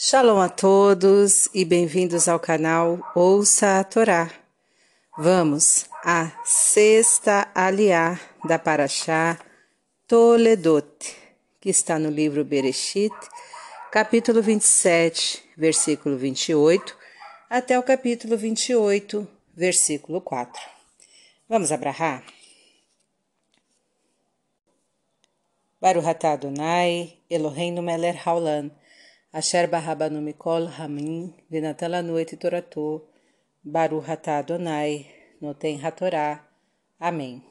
Shalom a todos e bem-vindos ao canal Ouça a Torá. Vamos à sexta aliá da Paraxá Toledot, que está no livro Bereshit, capítulo 27, versículo 28, até o capítulo 28, versículo 4. Vamos abrahar? Baruch atah Adonai, Eloheinu melech haolam, Asher barabanu mikol ramin, venatan lanu et torato, Baruch atah Adonai, noten hatorá. Amém.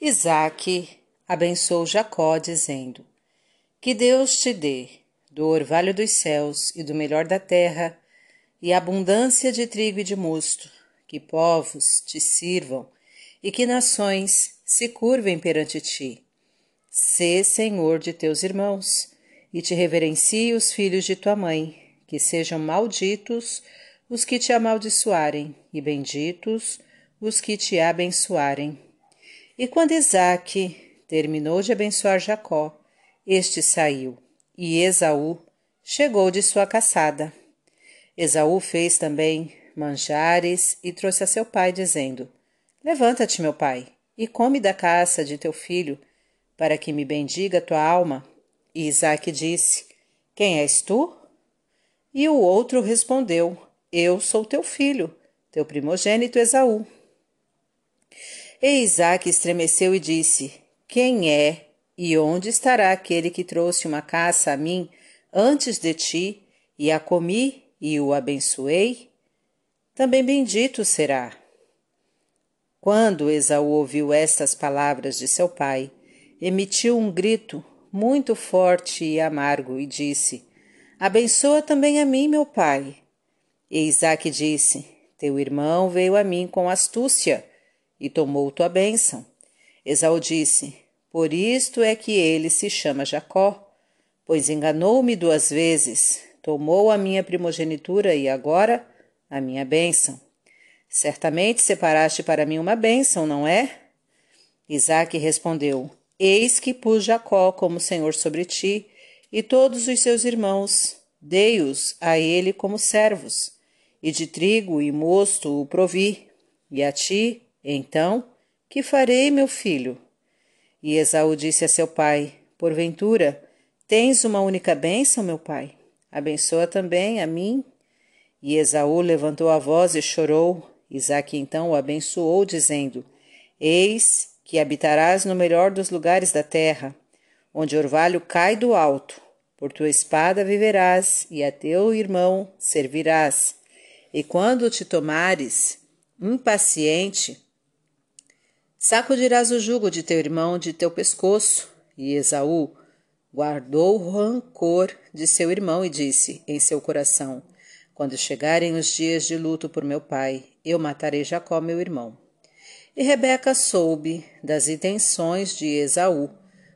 Isaac abençoou Jacó, dizendo: Que Deus te dê do orvalho dos céus e do melhor da terra, e abundância de trigo e de mosto, que povos te sirvam e que nações se curvem perante ti. Sê senhor de teus irmãos, e te reverencie os filhos de tua mãe, que sejam malditos os que te amaldiçoarem, e benditos os que te abençoarem. E quando Isaque terminou de abençoar Jacó, este saiu, e Esaú chegou de sua caçada. Esaú fez também manjares e trouxe a seu pai, dizendo: Levanta-te, meu pai, e come da caça de teu filho, para que me bendiga tua alma. E Isaque disse: Quem és tu? E o outro respondeu: Eu sou teu filho, teu primogênito Esaú. E Isaque estremeceu e disse: Quem é e onde estará aquele que trouxe uma caça a mim antes de ti, e a comi e o abençoei? Também bendito será. Quando Esaú ouviu estas palavras de seu pai, emitiu um grito muito forte e amargo e disse: Abençoa também a mim, meu pai. E Isaac disse: Teu irmão veio a mim com astúcia e tomou tua bênção. Esaú disse: Por isto é que ele se chama Jacó, pois enganou-me duas vezes, tomou a minha primogenitura e agora a minha bênção. Certamente separaste para mim uma bênção, não é? Isaque respondeu: Eis que pus Jacó como senhor sobre ti, e todos os seus irmãos, dei-os a ele como servos, e de trigo e mosto o provi, e a ti, então, que farei, meu filho? E Esaú disse a seu pai: Porventura, tens uma única bênção, meu pai? Abençoa também a mim. E Esaú levantou a voz e chorou, Isaque então o abençoou, dizendo: Eis que habitarás no melhor dos lugares da terra, onde orvalho cai do alto. Por tua espada viverás, e a teu irmão servirás. E quando te tomares impaciente, sacudirás o jugo de teu irmão de teu pescoço. E Esaú guardou o rancor de seu irmão e disse em seu coração: Quando chegarem os dias de luto por meu pai, eu matarei Jacó, meu irmão. E Rebeca soube das intenções de Esaú.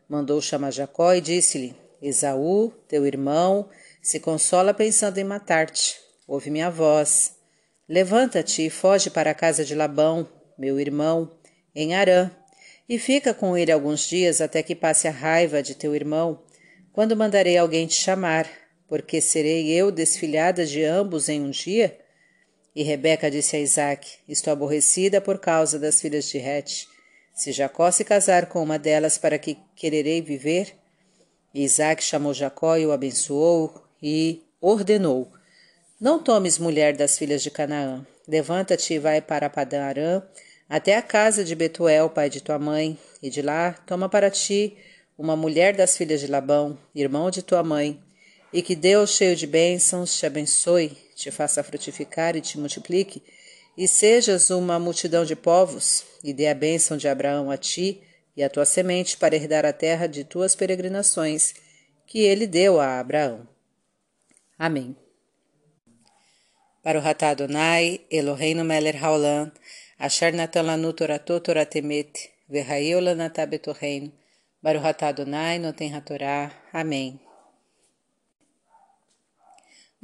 Mandou chamar Jacó e disse-lhe: Esaú, teu irmão, se consola pensando em matar-te. Ouve minha voz. Levanta-te e foge para a casa de Labão, meu irmão, em Arã, e fica com ele alguns dias até que passe a raiva de teu irmão, quando mandarei alguém te chamar, porque serei eu desfilhada de ambos em um dia? E Rebeca disse a Isaac: Estou aborrecida por causa das filhas de Het. Se Jacó se casar com uma delas, para que quererei viver? E Isaac chamou Jacó e o abençoou e ordenou: Não tomes mulher das filhas de Canaã. Levanta-te e vai para Padã Arã, até a casa de Betuel, pai de tua mãe, e de lá toma para ti uma mulher das filhas de Labão, irmão de tua mãe, e que Deus, cheio de bênçãos, te abençoe te faça frutificar e te multiplique, e sejas uma multidão de povos, e dê a bênção de Abraão a ti e a tua semente para herdar a terra de tuas peregrinações, que ele deu a Abraão. Amém. Para o Ratá Adonai, Eloheinu Meler Haolam, Asher Natan Lanu Toratot Toratemet, Verraeu Lanatá Betorreino, Baruch Ratá Adonai, Noten. Amém.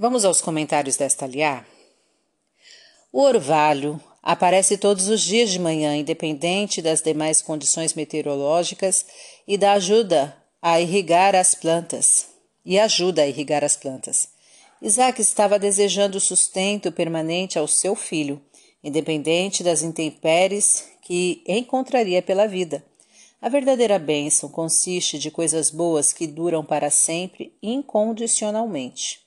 Vamos aos comentários desta liá? O orvalho aparece todos os dias de manhã, independente das demais condições meteorológicas, e dá ajuda a irrigar as plantas e ajuda a irrigar as plantas. Isaac estava desejando sustento permanente ao seu filho, independente das intempéries que encontraria pela vida. A verdadeira bênção consiste de coisas boas que duram para sempre incondicionalmente.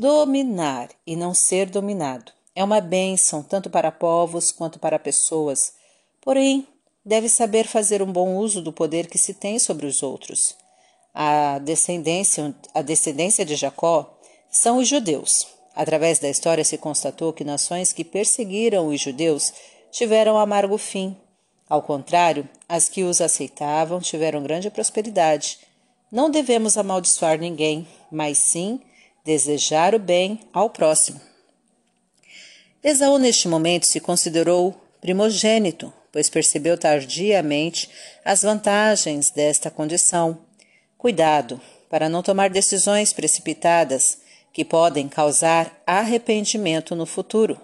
Dominar e não ser dominado é uma bênção tanto para povos quanto para pessoas, porém, deve saber fazer um bom uso do poder que se tem sobre os outros. A descendência, a descendência de Jacó são os judeus. Através da história se constatou que nações que perseguiram os judeus tiveram amargo fim. Ao contrário, as que os aceitavam tiveram grande prosperidade. Não devemos amaldiçoar ninguém, mas sim desejar o bem ao próximo. Esaú, neste momento, se considerou primogênito, pois percebeu tardiamente as vantagens desta condição. Cuidado para não tomar decisões precipitadas que podem causar arrependimento no futuro.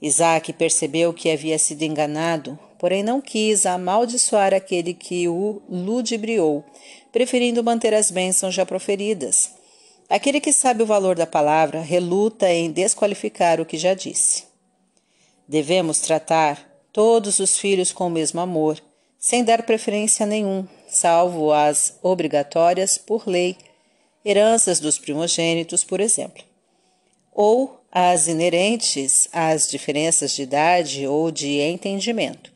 Isaac percebeu que havia sido enganado, porém não quis amaldiçoar aquele que o ludibriou, preferindo manter as bênçãos já proferidas. Aquele que sabe o valor da palavra reluta em desqualificar o que já disse. Devemos tratar todos os filhos com o mesmo amor, sem dar preferência a nenhum, salvo as obrigatórias por lei, heranças dos primogênitos, por exemplo, ou as inerentes às diferenças de idade ou de entendimento.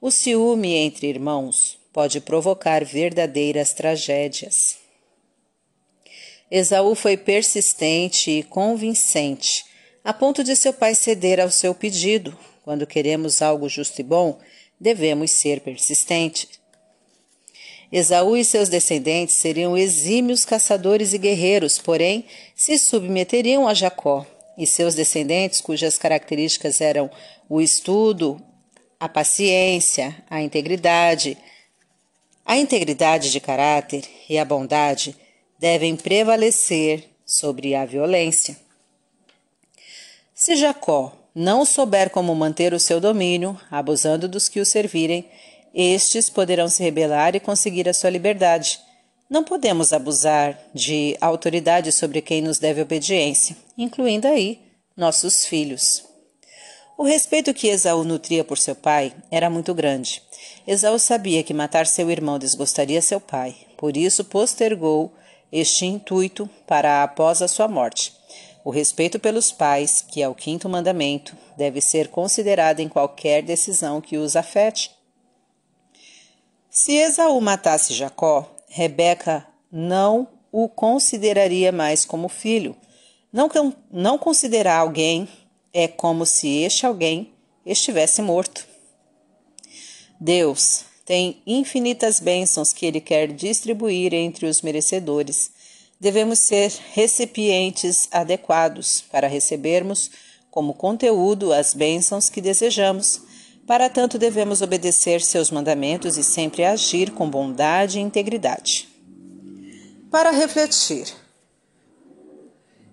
O ciúme entre irmãos pode provocar verdadeiras tragédias. Esaú foi persistente e convincente, a ponto de seu pai ceder ao seu pedido. Quando queremos algo justo e bom, devemos ser persistentes. Esaú e seus descendentes seriam exímios caçadores e guerreiros, porém se submeteriam a Jacó, e seus descendentes, cujas características eram o estudo, a paciência, a integridade, a integridade de caráter e a bondade, devem prevalecer sobre a violência. Se Jacó não souber como manter o seu domínio, abusando dos que o servirem, estes poderão se rebelar e conseguir a sua liberdade. Não podemos abusar de autoridade sobre quem nos deve obediência, incluindo aí nossos filhos. O respeito que Esaú nutria por seu pai era muito grande. Esaú sabia que matar seu irmão desgostaria seu pai, por isso postergou este intuito para após a sua morte. O respeito pelos pais, que é o quinto mandamento, deve ser considerado em qualquer decisão que os afete. Se Esaú matasse Jacó, Rebeca não o consideraria mais como filho. Não, não considerar alguém é como se este alguém estivesse morto. Deus tem infinitas bênçãos que Ele quer distribuir entre os merecedores. Devemos ser recipientes adequados para recebermos como conteúdo as bênçãos que desejamos. Para tanto, devemos obedecer seus mandamentos e sempre agir com bondade e integridade. Para refletir,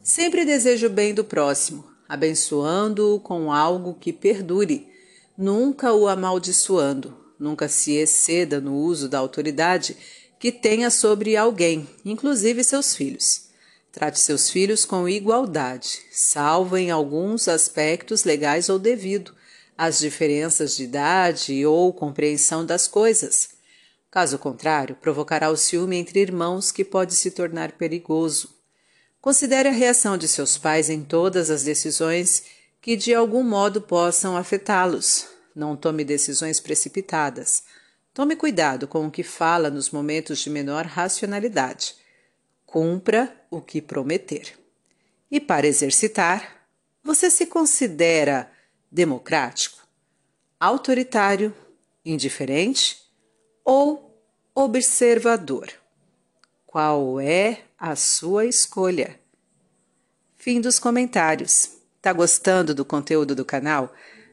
sempre desejo o bem do próximo, abençoando-o com algo que perdure, nunca o amaldiçoando Nunca se exceda no uso da autoridade que tenha sobre alguém, inclusive seus filhos. Trate seus filhos com igualdade, salvo em alguns aspectos legais ou devido às diferenças de idade ou compreensão das coisas. Caso contrário, provocará o ciúme entre irmãos que pode se tornar perigoso. Considere a reação de seus pais em todas as decisões que de algum modo possam afetá-los. Não tome decisões precipitadas. Tome cuidado com o que fala nos momentos de menor racionalidade. Cumpra o que prometer. E para exercitar, você se considera democrático, autoritário, indiferente ou observador? Qual é a sua escolha? Fim dos comentários. Tá gostando do conteúdo do canal?